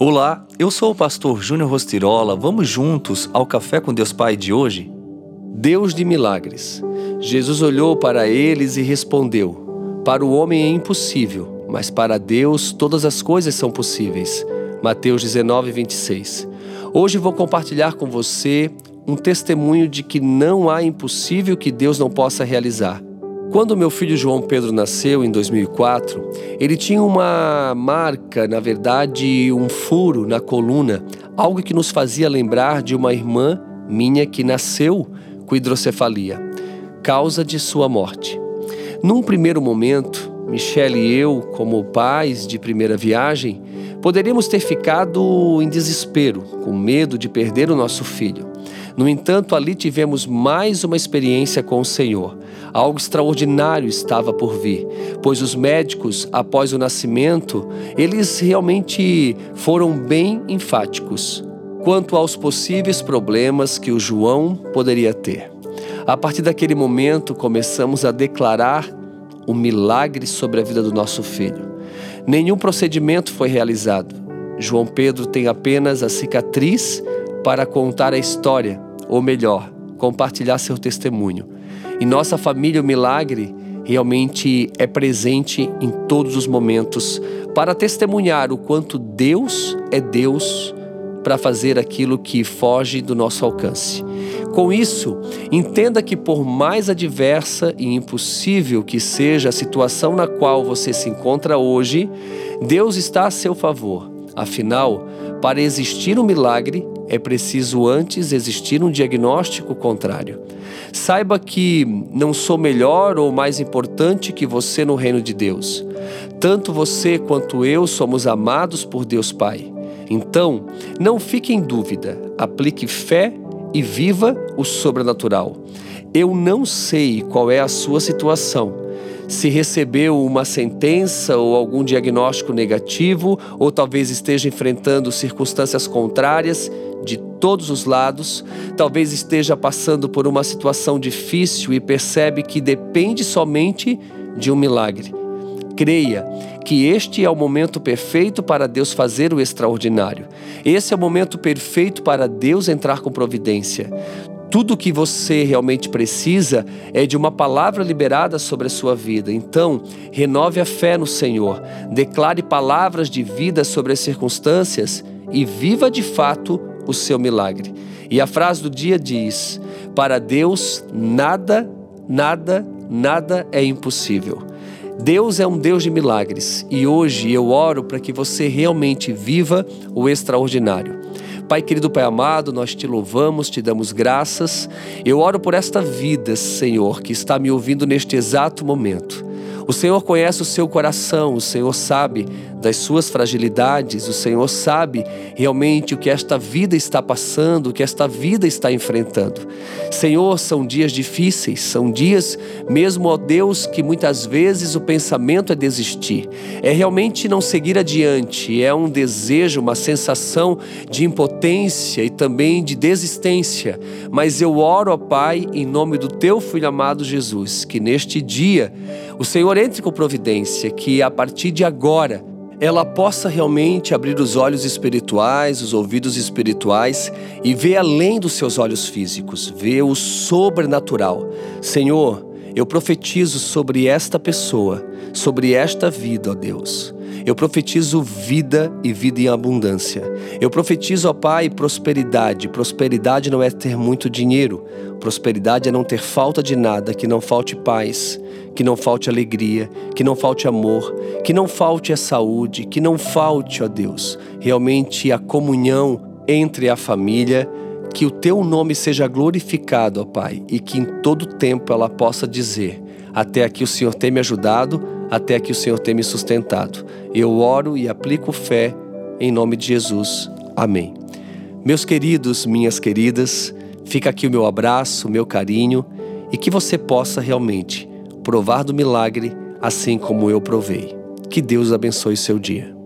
Olá, eu sou o pastor Júnior Rostirola. Vamos juntos ao Café com Deus Pai de hoje? Deus de milagres. Jesus olhou para eles e respondeu: Para o homem é impossível, mas para Deus todas as coisas são possíveis. Mateus 19, 26. Hoje vou compartilhar com você um testemunho de que não há impossível que Deus não possa realizar. Quando meu filho João Pedro nasceu em 2004, ele tinha uma marca, na verdade, um furo na coluna, algo que nos fazia lembrar de uma irmã minha que nasceu com hidrocefalia, causa de sua morte. Num primeiro momento, Michelle e eu, como pais de primeira viagem, poderíamos ter ficado em desespero, com medo de perder o nosso filho. No entanto, ali tivemos mais uma experiência com o Senhor. Algo extraordinário estava por vir, pois os médicos, após o nascimento, eles realmente foram bem enfáticos quanto aos possíveis problemas que o João poderia ter. A partir daquele momento, começamos a declarar o milagre sobre a vida do nosso filho. Nenhum procedimento foi realizado. João Pedro tem apenas a cicatriz para contar a história ou melhor, compartilhar seu testemunho. Em nossa família, o milagre realmente é presente em todos os momentos para testemunhar o quanto Deus é Deus para fazer aquilo que foge do nosso alcance. Com isso, entenda que, por mais adversa e impossível que seja a situação na qual você se encontra hoje, Deus está a seu favor. Afinal, para existir um milagre, é preciso antes existir um diagnóstico contrário. Saiba que não sou melhor ou mais importante que você no reino de Deus. Tanto você quanto eu somos amados por Deus Pai. Então, não fique em dúvida, aplique fé e viva o sobrenatural. Eu não sei qual é a sua situação se recebeu uma sentença ou algum diagnóstico negativo, ou talvez esteja enfrentando circunstâncias contrárias de todos os lados, talvez esteja passando por uma situação difícil e percebe que depende somente de um milagre. Creia que este é o momento perfeito para Deus fazer o extraordinário. Esse é o momento perfeito para Deus entrar com providência. Tudo o que você realmente precisa é de uma palavra liberada sobre a sua vida. Então, renove a fé no Senhor, declare palavras de vida sobre as circunstâncias e viva de fato o seu milagre. E a frase do dia diz: Para Deus, nada, nada, nada é impossível. Deus é um Deus de milagres e hoje eu oro para que você realmente viva o extraordinário. Pai querido, Pai amado, nós te louvamos, te damos graças. Eu oro por esta vida, Senhor, que está me ouvindo neste exato momento. O Senhor conhece o seu coração, o Senhor sabe das suas fragilidades, o Senhor sabe realmente o que esta vida está passando, o que esta vida está enfrentando. Senhor, são dias difíceis, são dias, mesmo, ó Deus, que muitas vezes o pensamento é desistir, é realmente não seguir adiante, é um desejo, uma sensação de impotência também de desistência. Mas eu oro, ó Pai, em nome do teu filho amado Jesus, que neste dia o Senhor entre com providência, que a partir de agora ela possa realmente abrir os olhos espirituais, os ouvidos espirituais e ver além dos seus olhos físicos, ver o sobrenatural. Senhor, eu profetizo sobre esta pessoa, sobre esta vida, ó Deus. Eu profetizo vida e vida em abundância. Eu profetizo, ó Pai, prosperidade. Prosperidade não é ter muito dinheiro. Prosperidade é não ter falta de nada, que não falte paz, que não falte alegria, que não falte amor, que não falte a saúde, que não falte, ó Deus, realmente a comunhão entre a família. Que o teu nome seja glorificado, ó Pai, e que em todo tempo ela possa dizer: Até aqui o Senhor tem me ajudado, até aqui o Senhor tem me sustentado. Eu oro e aplico fé em nome de Jesus. Amém. Meus queridos, minhas queridas, fica aqui o meu abraço, o meu carinho e que você possa realmente provar do milagre assim como eu provei. Que Deus abençoe seu dia.